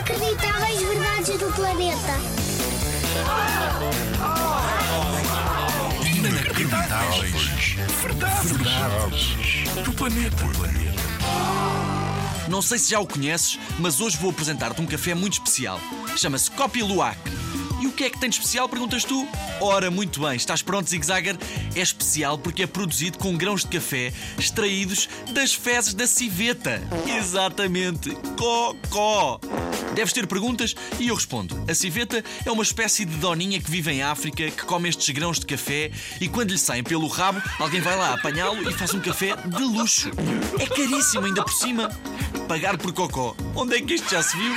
Inacreditáveis verdades do planeta. Inacreditáveis. Verdades. Do planeta. Não sei se já o conheces, mas hoje vou apresentar-te um café muito especial. Chama-se Copi Luwak. E o que é que tem de especial, perguntas tu? Ora, muito bem, estás pronto, Zig Zagger? É especial porque é produzido com grãos de café extraídos das fezes da civeta. Exatamente, cocó. Deves ter perguntas e eu respondo. A civeta é uma espécie de doninha que vive em África, que come estes grãos de café e quando lhe saem pelo rabo, alguém vai lá apanhá-lo e faz um café de luxo. É caríssimo ainda por cima. Pagar por cocó. Onde é que isto já se viu?